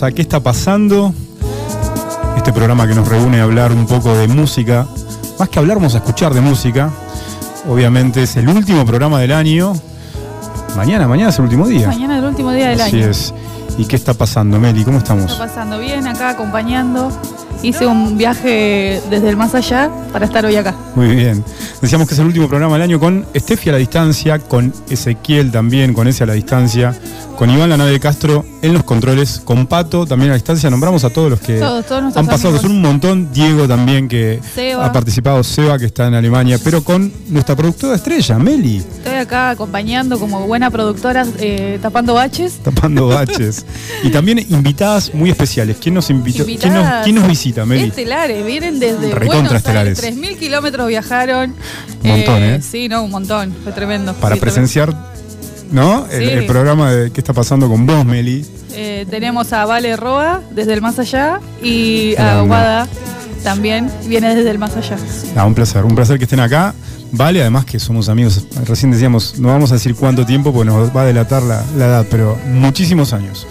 Bienvenidos a ¿Qué está pasando? Este programa que nos reúne a hablar un poco de música. Más que hablar, vamos a escuchar de música. Obviamente es el último programa del año. Mañana, mañana es el último día. Mañana es el último día del Así año. es. ¿Y qué está pasando, Meli? ¿Cómo estamos? Está pasando bien acá acompañando. Hice un viaje desde el más allá para estar hoy acá. Muy bien. Decíamos que es el último programa del año con Estefi a la distancia, con Ezequiel también, con ese a la distancia, con Iván la nave de Castro en los controles, con Pato también a distancia. Nombramos a todos los que Todos, todos nuestros han pasado, que amigos. son un montón. Diego también, que Seba. ha participado, Seba, que está en Alemania, pero con nuestra productora estrella, Meli, Estoy acá acompañando como buena productora, eh, tapando baches. tapando baches. y también invitadas muy especiales. ¿Quién nos invitó? ¿Quién nos, Invitadas quién nos visita, Meli? Estelares, vienen desde Recontra Buenos estelares. Aires. 3.000 kilómetros viajaron. Un montón, ¿eh? Sí, no, un montón. Fue tremendo. Para Sí, presenciar, ¿no? El, Sí. el programa de qué está pasando con vos, Meli. Eh, tenemos a Vale Roa desde el más allá y a. Guada también viene desde el más allá. Ah, un placer, un placer que estén acá. Vale, además que somos amigos, recién decíamos, no vamos a decir cuánto tiempo, porque nos va a delatar la, la edad, pero muchísimos años.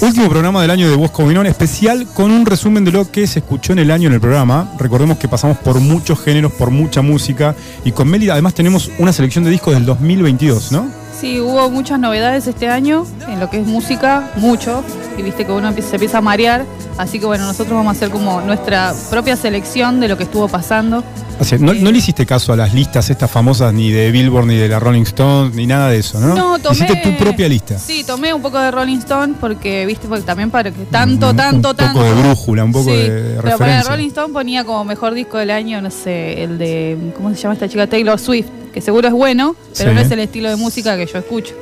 Último programa del año de Voz Comunón, especial con un resumen de lo que se escuchó en el año en el programa. Recordemos que pasamos por muchos géneros, por mucha música, y con Meli además tenemos una selección de discos del 2022, ¿no? Sí, hubo muchas novedades este año en lo que es música, mucho, y viste que uno empieza- se empieza a marear, así que bueno, nosotros vamos a hacer como nuestra propia selección de lo que estuvo pasando. O sea, no, no le hiciste caso a las listas estas famosas ni de Billboard, ni de la Rolling Stones, ni nada de eso, ¿no? No, tomé. Hiciste tu propia lista. Sí, tomé un poco de Rolling Stone porque, viste, porque también para que tanto, Un- tanto, un tanto. poco de brújula, un poco Sí, de Pero para referencia. Rolling Stone ponía como mejor disco del año, no sé, el de, ¿cómo se llama esta chica? Taylor Swift, que seguro es bueno, pero Sí. no es el estilo de música que yo escucho.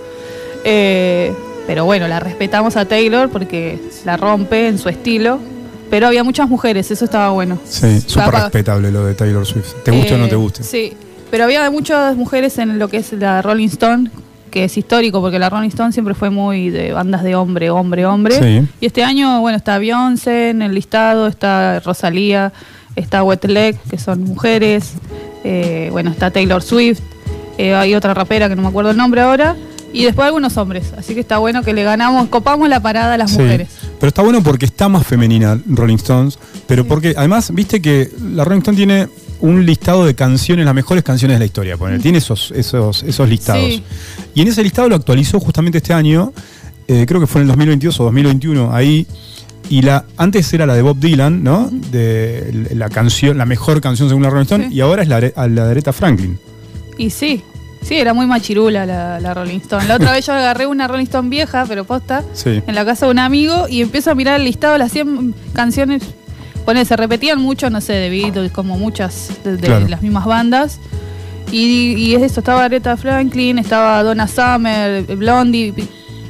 Eh, pero bueno, la respetamos a Taylor porque la rompe en su estilo. Pero había muchas mujeres, eso estaba bueno. Sí, súper respetable lo de Taylor Swift. ¿Te guste o no Eh, te guste? Sí, pero había muchas mujeres en lo que es la Rolling Stone, que es histórico, porque la Rolling Stone siempre fue muy de bandas de hombre, hombre, hombre. Sí. Y este año, bueno, está Beyoncé en el listado, está Rosalía, está Wet Leg, que son mujeres, eh, bueno, está Taylor Swift, eh, hay otra rapera que no me acuerdo el nombre ahora, y después algunos hombres. Así que está bueno que le ganamos, copamos la parada a las Sí, mujeres. Pero está bueno porque está más femenina Rolling Stones, pero porque además, viste que la Rolling Stone tiene un listado de canciones, las mejores canciones de la historia, tiene esos, esos, esos listados. Sí. Y en ese listado lo actualizó justamente este año, eh, creo que fue en el 2022 o 2021, ahí. Y la, antes era la de Bob Dylan, ¿no? De la canción, la mejor canción según la Rolling Stone, Sí. y ahora es la, de- la de Aretha Franklin. Y sí, sí, era muy machirula la, la Rolling Stone. La otra vez yo agarré una Rolling Stone vieja, pero posta, Sí. en la casa de un amigo y empiezo a mirar el listado de las 100 canciones. Pone, se repetían mucho, no sé, de Beatles, como muchas de, de Claro. las mismas bandas. Y, y es esto, estaba Aretha Franklin, estaba Donna Summer, Blondie.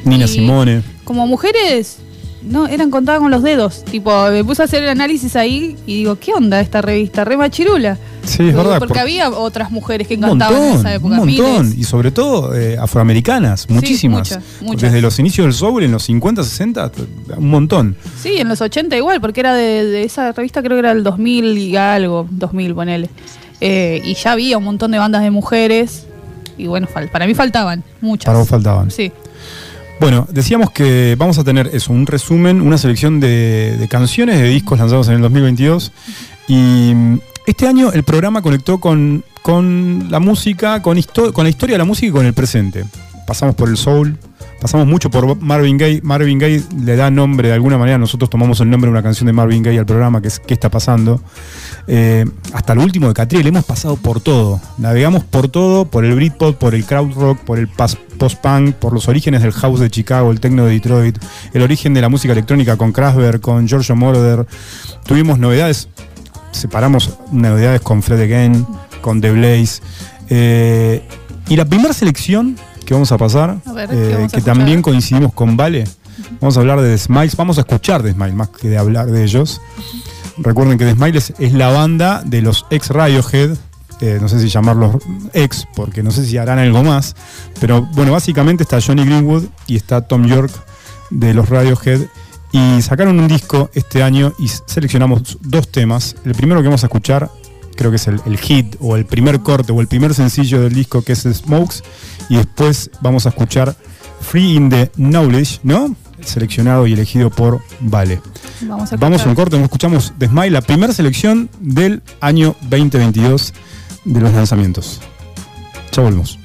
Nina Simone. Como mujeres, no, eran contadas con los dedos. Tipo, me puse a hacer el análisis ahí y digo, ¿qué onda esta revista? Re machirula. Sí, es verdad. Porque por- había otras mujeres que cantaban en esa época. un montón. miles. Y sobre todo eh, afroamericanas, muchísimas. muchas, muchas. Desde los inicios del soul, en los 50, 60, t- un montón. Sí, en los 80 igual, porque era de, de esa revista, creo que era del 2000 y algo, 2000, ponele. Eh, y ya había un montón de bandas de mujeres. Y bueno, para mí faltaban muchas. Para vos faltaban. Sí. Bueno, decíamos que vamos a tener eso, un resumen, una selección de, canciones, de discos lanzados en el 2022. Y mm, este año el programa conectó con con la música, con la historia de la música y con el presente. Pasamos por el soul, pasamos mucho por Marvin Gaye. Marvin Gaye le da nombre de alguna manera, nosotros tomamos el nombre de una canción de Marvin Gaye al programa, que es ¿Qué está pasando? Eh, hasta lo último de Catriel, hemos pasado por todo. Navegamos por todo, por el Britpop, por el crowd rock, por el pas- post-punk, por los orígenes del house de Chicago, el techno de Detroit, el origen de la música electrónica con Kraftwerk, con Giorgio Moroder. Tuvimos novedades, separamos novedades con Fred Again, con The Blaze. Eh, y la primera selección que vamos a pasar, A ver, ¿qué eh, vamos que también coincidimos con Vale, vamos a hablar de The Smiles, vamos a escuchar The Smiles más que de hablar de ellos. Recuerden que The Smiles es la banda de los ex Radiohead, eh, no sé si llamarlos ex, porque no sé si harán algo más, pero bueno, básicamente está Johnny Greenwood y está Tom York de los Radiohead y sacaron un disco este año y seleccionamos dos temas. El primero que vamos a escuchar, creo que es el, el hit o el primer corte o el primer sencillo del disco que es Smokes y después vamos a escuchar Free in the Knowledge, ¿no? Seleccionado y elegido por Vale. Vamos a Vamos a un corte, nos escuchamos The Smile, la primera selección del año 2022 de los lanzamientos. Ya volvemos.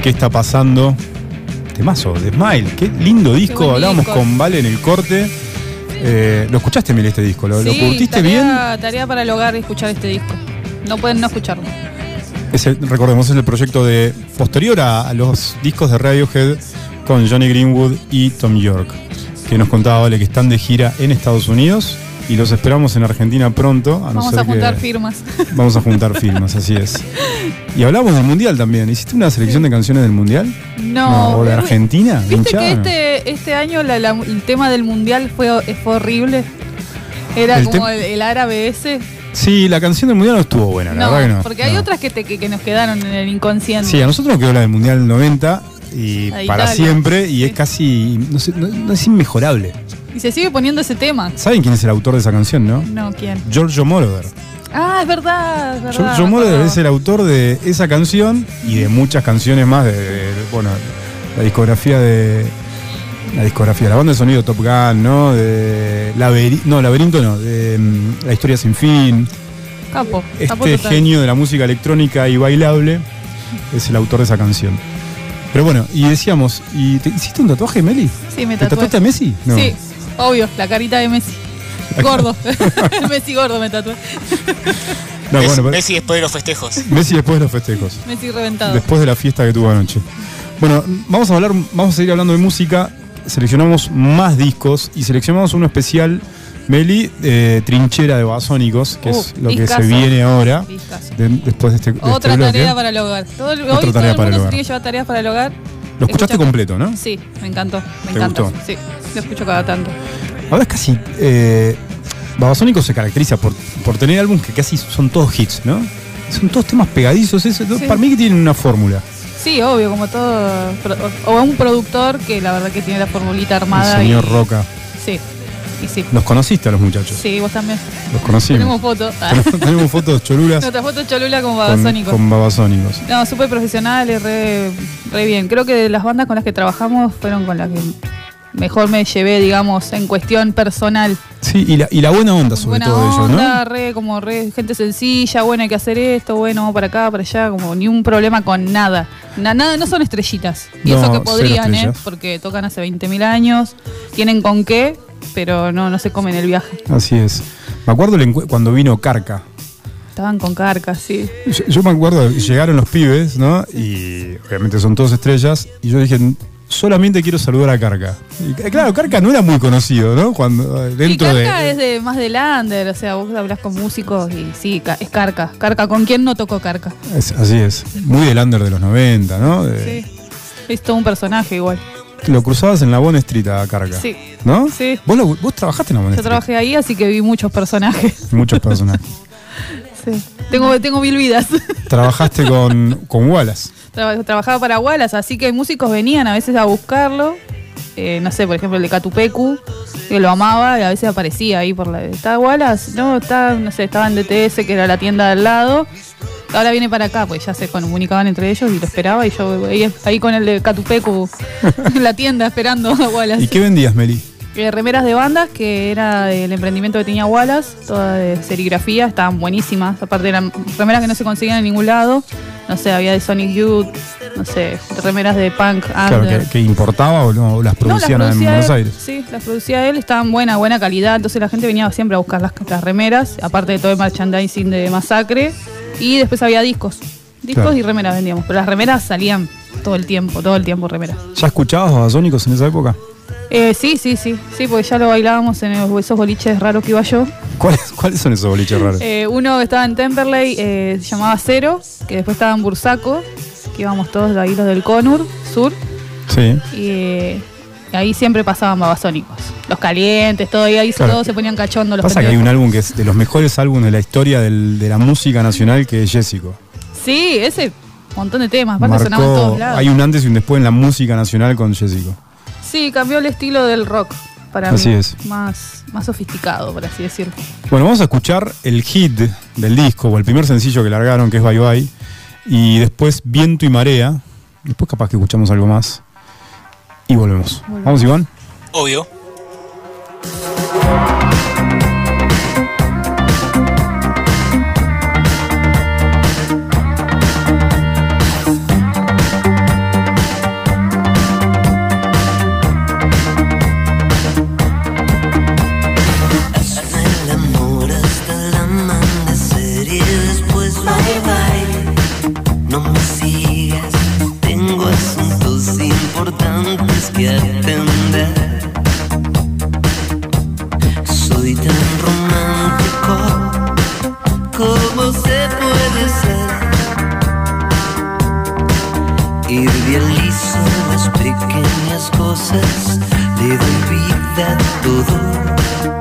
¿En qué está pasando? Temazo, de Smile. Qué lindo disco. Hablábamos disco. con Vale en el corte. Eh, ¿Lo escuchaste, Mil, este disco? ¿Lo, lo Sí, curtiste tarea, bien? Tarea para el hogar escuchar este disco. No pueden no escucharlo. Es el- recordemos, es el proyecto de posterior a, a los discos de Radiohead con Johnny Greenwood y Tom York, que nos contaba Vale que están de gira en Estados Unidos y los esperamos en Argentina pronto. A no Vamos a juntar que- firmas. Vamos a juntar firmas, así es. Y hablamos del Mundial también. ¿Hiciste una selección de canciones del Mundial? No. ¿O de eh, Argentina? ¿Viste hinchada? que este, este año la- la- el tema del mundial fue, fue horrible? Era El como el, el árabe ese. Sí, la canción del Mundial no estuvo buena, la No, verdad que no. porque hay No. otras que, te- que, que nos quedaron en el inconsciente. Sí, a nosotros nos quedó la del Mundial del 90 y para siempre y Sí. es casi, no, sé, no- no es inmejorable. Y se sigue poniendo ese tema. ¿Saben quién es el autor de esa canción, no? No, ¿quién? Giorgio Moroder. Ah, es verdad, es verdad. Giorgio Moroder es el autor de esa canción y de muchas canciones más de, de- bueno, la discografía de, la discografía, la banda de sonido Top Gun, ¿no? De Laberi- no, Laberinto no, de mm, La historia sin fin. Capo. Este genio de la música electrónica y bailable es el autor de esa canción. Pero bueno, y decíamos, ¿y te hiciste un tatuaje, Meli? Sí, me ¿Te tatué. tatuaste a Messi? No. Sí, obvio, la carita de Messi. Gordo. Messi gordo me tatué. No, Messi, bueno, pero- Messi después de los festejos. Messi después de los festejos. Messi reventado. Después de la fiesta que tuvo anoche. Bueno, vamos a hablar, vamos a seguir hablando de música. Seleccionamos más discos y seleccionamos uno especial, Meli, eh, Trinchera de Basónicos, que es Uh, lo que se viene ahora, de- después de este, de este Otra bloque. tarea para el hogar. Todo el, Otra hoy todo tarea el para el mundo se hogar. tiene que llevar tareas para el hogar. Lo escuchaste Escucha- completo, ¿no? Sí, me encantó. Me ¿Te encanta. gustó? Sí, lo escucho cada tanto. Ahora es casi. Eh, Babasónicos se caracteriza por, por tener álbumes que casi son todos hits, ¿no? Son todos temas pegadizos. eso- Sí. Para mí que tienen una fórmula. Sí, obvio, como todo. O un productor que la verdad que tiene la formulita armada. El señor y, Roca. Sí, y sí. Los conociste a los muchachos. Sí, vos también. Los conocimos. Tenemos fotos. Tenemos fotos cholulas Nuestra foto Cholula con con, Babasónicos. con Babasónicos. No, súper profesionales, re, re bien. Creo que de las bandas con las que trabajamos fueron con las que mejor me llevé, digamos, en cuestión personal. Sí, y la, y la buena onda sobre Buena todo ellos, onda, ¿no? re, como re, gente sencilla, bueno, hay que hacer esto, bueno, vamos para acá, para allá, como ni un problema con nada. Na- nada, no son estrellitas. Y No, eso que podrían, ¿eh? Porque tocan hace 20.000 años, tienen con qué, pero no, no se comen el viaje. Así es. Me acuerdo cuando vino Carca. Estaban con carcas, sí. Yo, yo me acuerdo, llegaron los pibes, ¿no? Y obviamente son todos estrellas. Y yo dije, solamente quiero saludar a Carca. Y eh, claro, Carca no era muy conocido, ¿no? Cuando eh, dentro y de. Carca es de más de Lander, o sea, vos hablas con músicos y sí, es Carca. Carca, ¿con quién no tocó Carca? Es- así es. Muy del under de los 90, ¿no? De- Sí. Es todo un personaje igual. Lo cruzabas en la Bond Street a Carca. Sí. ¿No? Sí. ¿Vos, lo- vos trabajaste en la Bond Yo Street? trabajé ahí, así que vi muchos personajes. Muchos personajes. Sí. Tengo, tengo mil vidas. Trabajaste con, con Wallace. Traba- Trabajaba para Wallace, así que músicos venían a veces a buscarlo. Eh, no sé, por ejemplo, el de Catupecu, que lo amaba y a veces aparecía ahí por la. ¿Está Wallace? No, está, no sé, estaba en DTS, que era la tienda de al lado. Ahora viene para acá, pues ya se comunicaban entre ellos y lo esperaba. Y yo ahí, ahí con el de Catupecu en la tienda esperando a Wallace. ¿Y qué vendías, Meli? Eh, remeras de bandas, que era el emprendimiento que tenía Wallace, toda de serigrafía, estaban buenísimas. Aparte eran remeras que no se conseguían en ningún lado. No sé, había de Sonic Youth, no sé, remeras de punk, Claro, que, que importaba o no, las No, las producían en producía Buenos él, Aires. Sí, las producía él, estaban buena, buena calidad. Entonces la gente venía siempre a buscar las, las remeras, aparte de todo el merchandising de Masacre. Y después había discos. Discos Claro. y remeras vendíamos. Pero las remeras salían todo el tiempo, todo el tiempo remeras. ¿Ya escuchabas Babasónicos en esa época? Eh, sí, sí, sí, sí, porque ya lo bailábamos en esos boliches raros que iba yo. ¿Cuáles, ¿Cuáles son esos boliches raros? Eh, uno estaba en Temperley eh, se llamaba Cero, que después estaba en Bursaco, que íbamos todos de ahí los del Conur Sur, sí. y, eh, ahí siempre pasaban babasónicos. Los calientes, todo, y ahí Claro. todos se ponían cachondos los Pasa que hay un álbum que es de los mejores álbumes de la historia del- de la música nacional que es Jessico. Sí, ese montón de temas, aparte sonaban todos lados. hay un antes y un después en la música nacional con Jessico. Sí, cambió el estilo del rock para Así mí. es. Más, más sofisticado, por así decirlo. Bueno, vamos a escuchar el hit del disco, o el primer sencillo que largaron, que es Bye Bye, y después Viento y Marea. Después capaz que escuchamos algo más. Y volvemos. Volvemos. Vamos, Iván. Obvio. Idealizo las pequeñas cosas, le doy vida todo.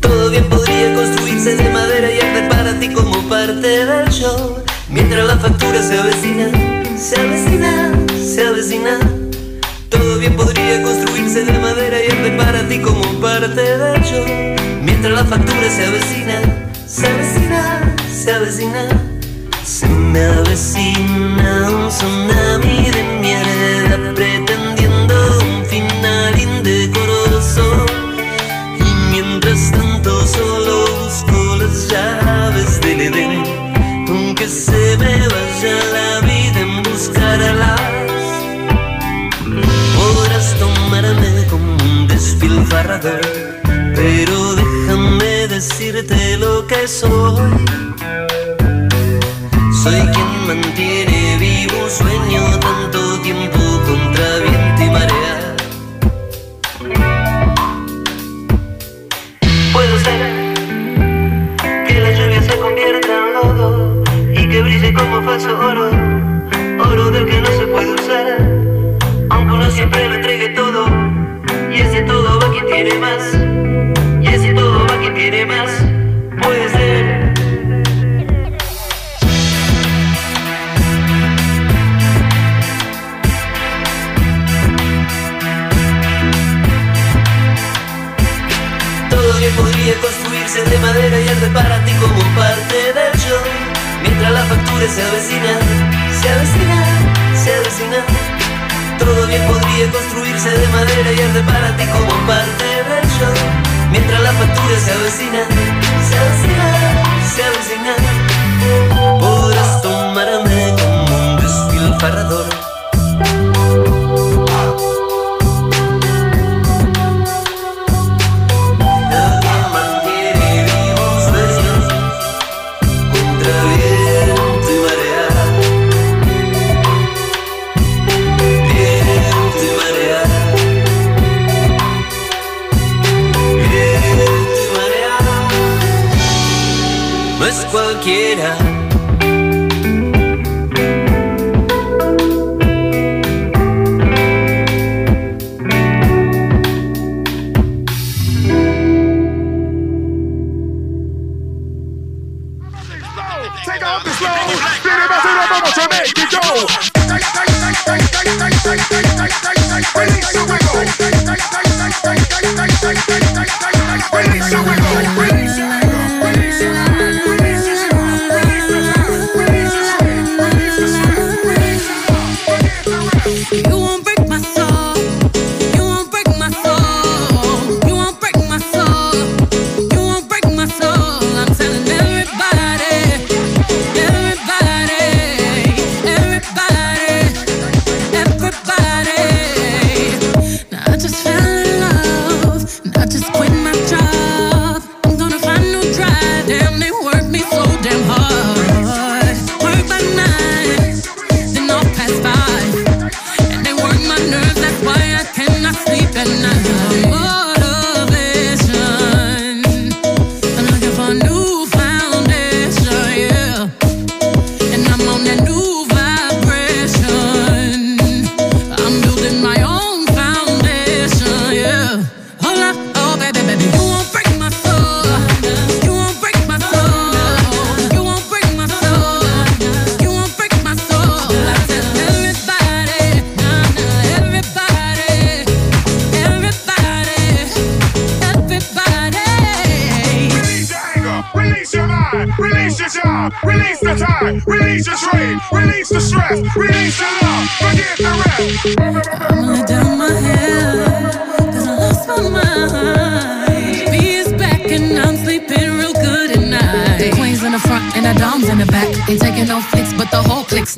Todo bien podría construirse de madera y hacer para ti como parte del show. Mientras la factura se avecina, se avecina. la factura se avecina, se avecina, se avecina, se me avecina. thế rồi suy kiến mình đi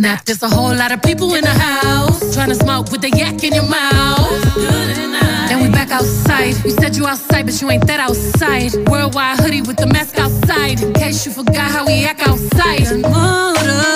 snap. There's a whole lot of people in the house trying to smoke with the yak in your mouth. And we back outside. You said you outside, but you ain't that outside. Worldwide hoodie with the mask outside. In case you forgot how we act outside. Motivation.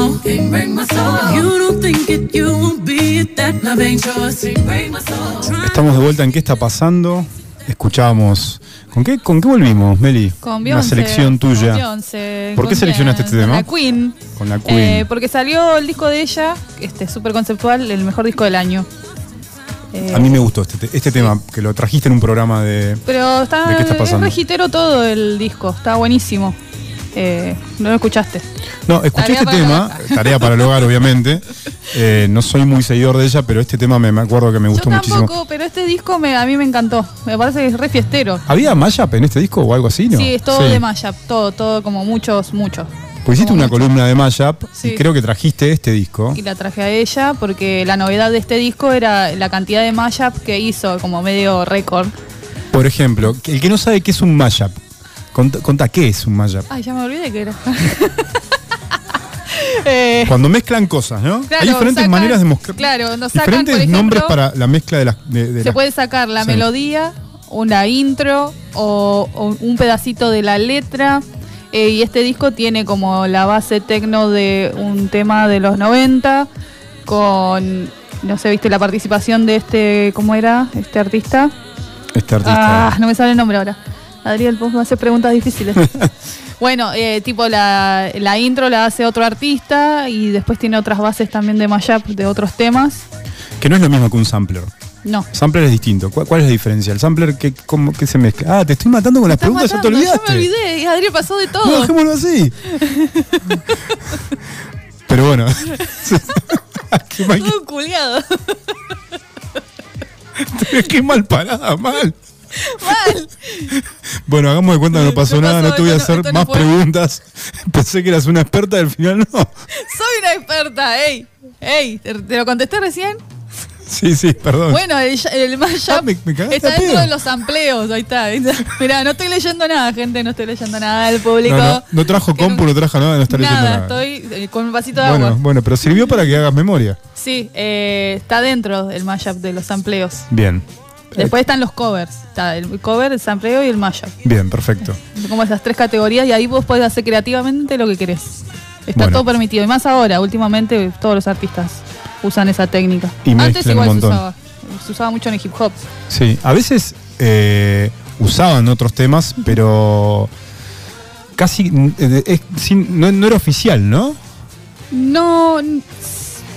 We all know. Can't break my soul. You don't think it, you won't be it. That love ain't yours. Can't break my soul. Estamos de vuelta en qué está pasando. Escuchábamos. ¿Con qué, con qué volvimos, Meli? Con Una Beyoncé. selección tuya. Con Beyoncé. ¿Por qué ¿Con seleccionaste quién? este tema? Con la Queen. Con la Queen. Eh, porque salió el disco de ella, este súper conceptual, el mejor disco del año. Eh, A mí me gustó este, te- este tema, que lo trajiste en un programa de. Pero está, ¿De qué está pasando? es regitero todo el disco, está buenísimo. Eh, no lo escuchaste. No, escuché Tarea este tema, tarea para el hogar, obviamente. Eh, no soy muy seguidor de ella, pero este tema me, me acuerdo que me gustó Yo muchísimo. pero este disco me, a mí me encantó. Me parece que es re fiestero. ¿Había mashup en este disco o algo así? ¿no? Sí, es todo de mashup, todo, todo como muchos, muchos. Pues hiciste una mucho. columna de mashup Sí. y creo que trajiste este disco. Y la traje a ella porque la novedad de este disco era la cantidad de mashup que hizo, como medio récord. Por ejemplo, el que no sabe qué es un mashup, contá qué es un mashup. Ay, ya me olvidé que era. Eh, Cuando mezclan cosas, ¿no? Claro, Hay diferentes sacan- maneras de mostrar. claro, nos sacan, diferentes por ejemplo, nombres para la mezcla de las. de- de se las- puede sacar la Sí. melodía, una intro o, o un pedacito de la letra. eh, y este disco tiene como la base tecno de un tema de los 90 con, no sé, viste la participación de este, ¿cómo era? Este artista. Este artista. Ah, no me sale el nombre ahora. Adriel, vos me haces preguntas difíciles. bueno, eh, tipo la, la intro la hace otro artista y después tiene otras bases también de mashup de otros temas. Que no es lo mismo que un sampler. No. Sampler es distinto. ¿Cuál, cuál es la diferencia? ¿El sampler qué, cómo, qué se mezcla? Ah, te estoy matando con las preguntas, ya te matando, olvidaste. me olvidé y Adriel pasó de No, todo. dejémoslo así. Pero bueno. qué, mal, Todo culiado. qué mal parada, mal. Mal. Bueno, hagamos de cuenta que no pasó No nada, pasó, no te voy a hacer no más preguntas. Pensé que eras una experta y al final no. Soy una experta, ey. Ey, ¿te, te lo contesté recién? Sí, sí, perdón. Bueno, el, el mashup Ah, me- me cagaste está dentro pedo. de los amplios. Ahí está. Mirá, no estoy leyendo nada, gente. No estoy leyendo nada del público. no, no, no trajo compu, no trajo nada, no está leyendo Nada, estoy eh, con un vasito de bueno, agua. bueno, pero sirvió para que hagas memoria. Sí, eh, está dentro del mashup de los sampleos. Bien, Después están los covers. Está el cover, el sampleo y el mashup. bien, perfecto. Como esas tres categorías y ahí vos podés hacer creativamente lo que querés. Está Bueno. todo permitido. Y más ahora, últimamente todos los artistas usan esa técnica. Y Antes igual un se usaba. Se usaba mucho en el hip hop. Sí, a veces eh, usaban otros temas, pero casi eh, es sin- no, no era oficial, ¿no? No,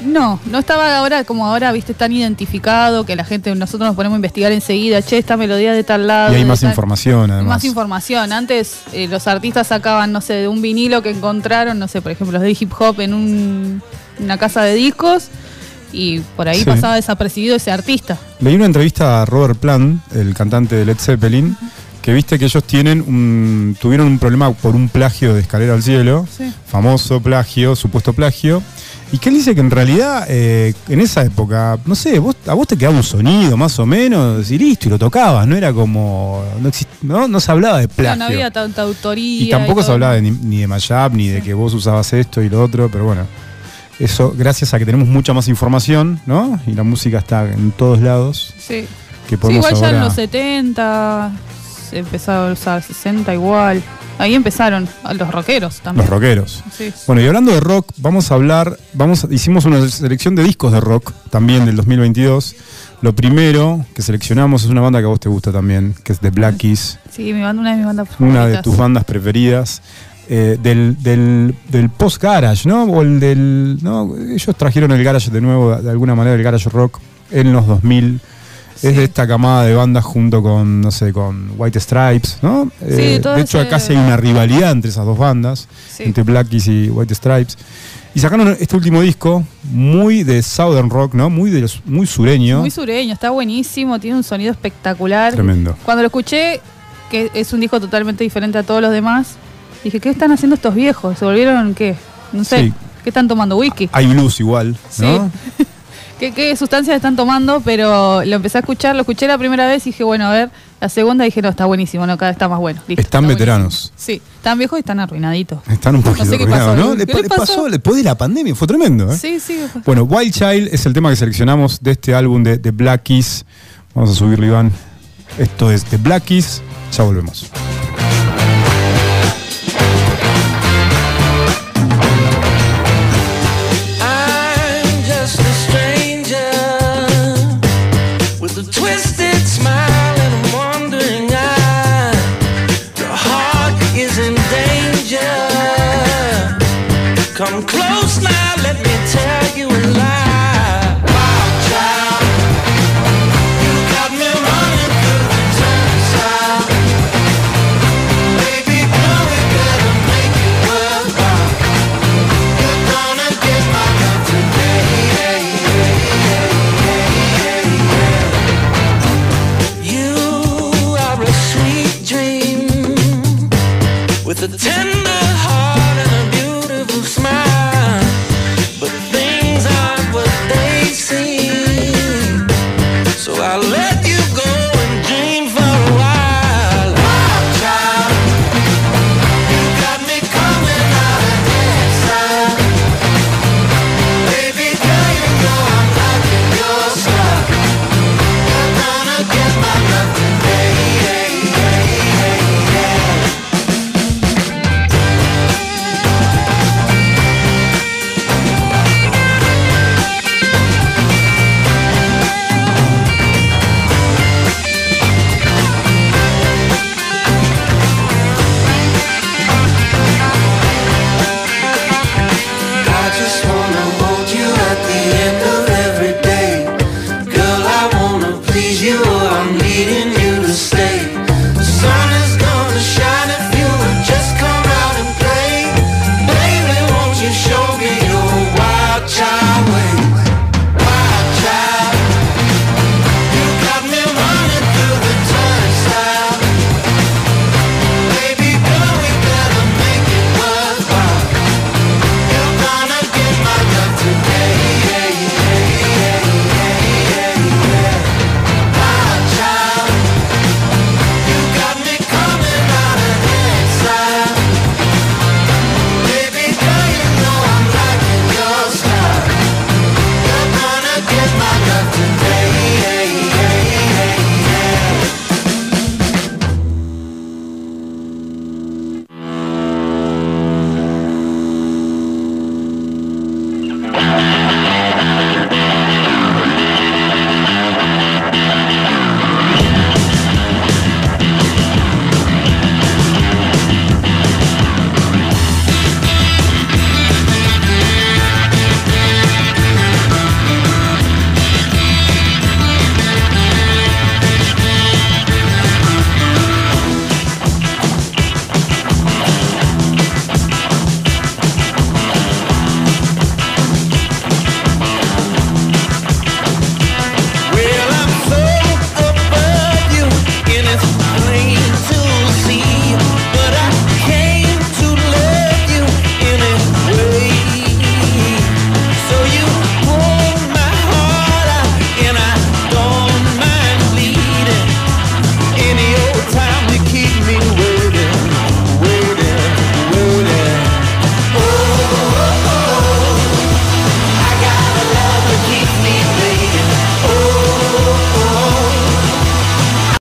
no, no estaba ahora como ahora, viste, tan identificado que la gente, nosotros nos ponemos a investigar enseguida, che, esta melodía de tal lado. Y hay más tal- información, además. Más información. Antes eh, los artistas sacaban, no sé, de un vinilo que encontraron, no sé, por ejemplo, los de hip hop en un- una casa de discos y por ahí Sí. pasaba desapercibido ese artista. Leí una entrevista a Robert Plant, el cantante de Led Zeppelin, que viste que ellos tienen un, tuvieron un problema por un plagio de Escalera al Cielo, Sí. famoso plagio, supuesto plagio, y que él dice que en realidad eh, en esa época, no sé, vos, a vos te quedaba un sonido más o menos y listo, y lo tocabas, no era como, no, exist- no, no se hablaba de No, plagio. no había tanta autoría. Y tampoco se todo. hablaba de ni, ni de mashup, ni de que vos usabas esto y lo otro, pero bueno, eso gracias a que tenemos mucha más información, ¿no? Y la música está en todos lados, Sí. que Sí, igual ya en ahora- los 70 se empezó a usar 60 igual. Ahí empezaron los rockeros también. los rockeros. Sí. Bueno, y hablando de rock, vamos a hablar, vamos, hicimos una selección de discos de rock también del 2022. Lo primero que seleccionamos es una banda que a vos te gusta también, que es The Black Keys, Sí, mi banda, una de mis bandas una de favoritas. tus bandas preferidas. eh, del, del, del post-garage, ¿no? O el del. ¿no? Ellos trajeron el garage de nuevo, de alguna manera, el garage rock en los 2000. Es Sí. de esta camada de bandas junto con, no sé, con White Stripes, ¿no? Eh, todo de hecho, ese- casi hay una rivalidad entre esas dos bandas, Sí. entre Black Keys y White Stripes. Y sacaron este último disco, muy de Southern Rock, ¿no? Muy, de los- muy sureño. Muy sureño, está buenísimo, tiene un sonido espectacular. Tremendo. Cuando lo escuché, que es un disco totalmente diferente a todos los demás, dije, ¿qué están haciendo estos viejos? ¿Se volvieron qué? No sé, Sí. ¿qué están tomando? ¿Whisky? Hay blues igual, ¿no? Sí. ¿Qué, ¿Qué sustancias están tomando? Pero lo empecé a escuchar, lo escuché la primera vez y dije, bueno, a ver, la segunda dije, no, está buenísimo, no, cada vez está más bueno. Listo, Están está veteranos. buenísimo. Sí, están viejos y están arruinaditos. Están un poquito sé qué arruinados, ¿no? ¿qué Le, le pa- le pasó? pasó? después de la pandemia, fue tremendo, ¿eh? Sí, sí. Bueno, Wild Child es el tema que seleccionamos de este álbum de, de Black Keys. Vamos a subirlo, Iván. Esto es The Black Keys. Ya volvemos. Come close. Now, let me tell you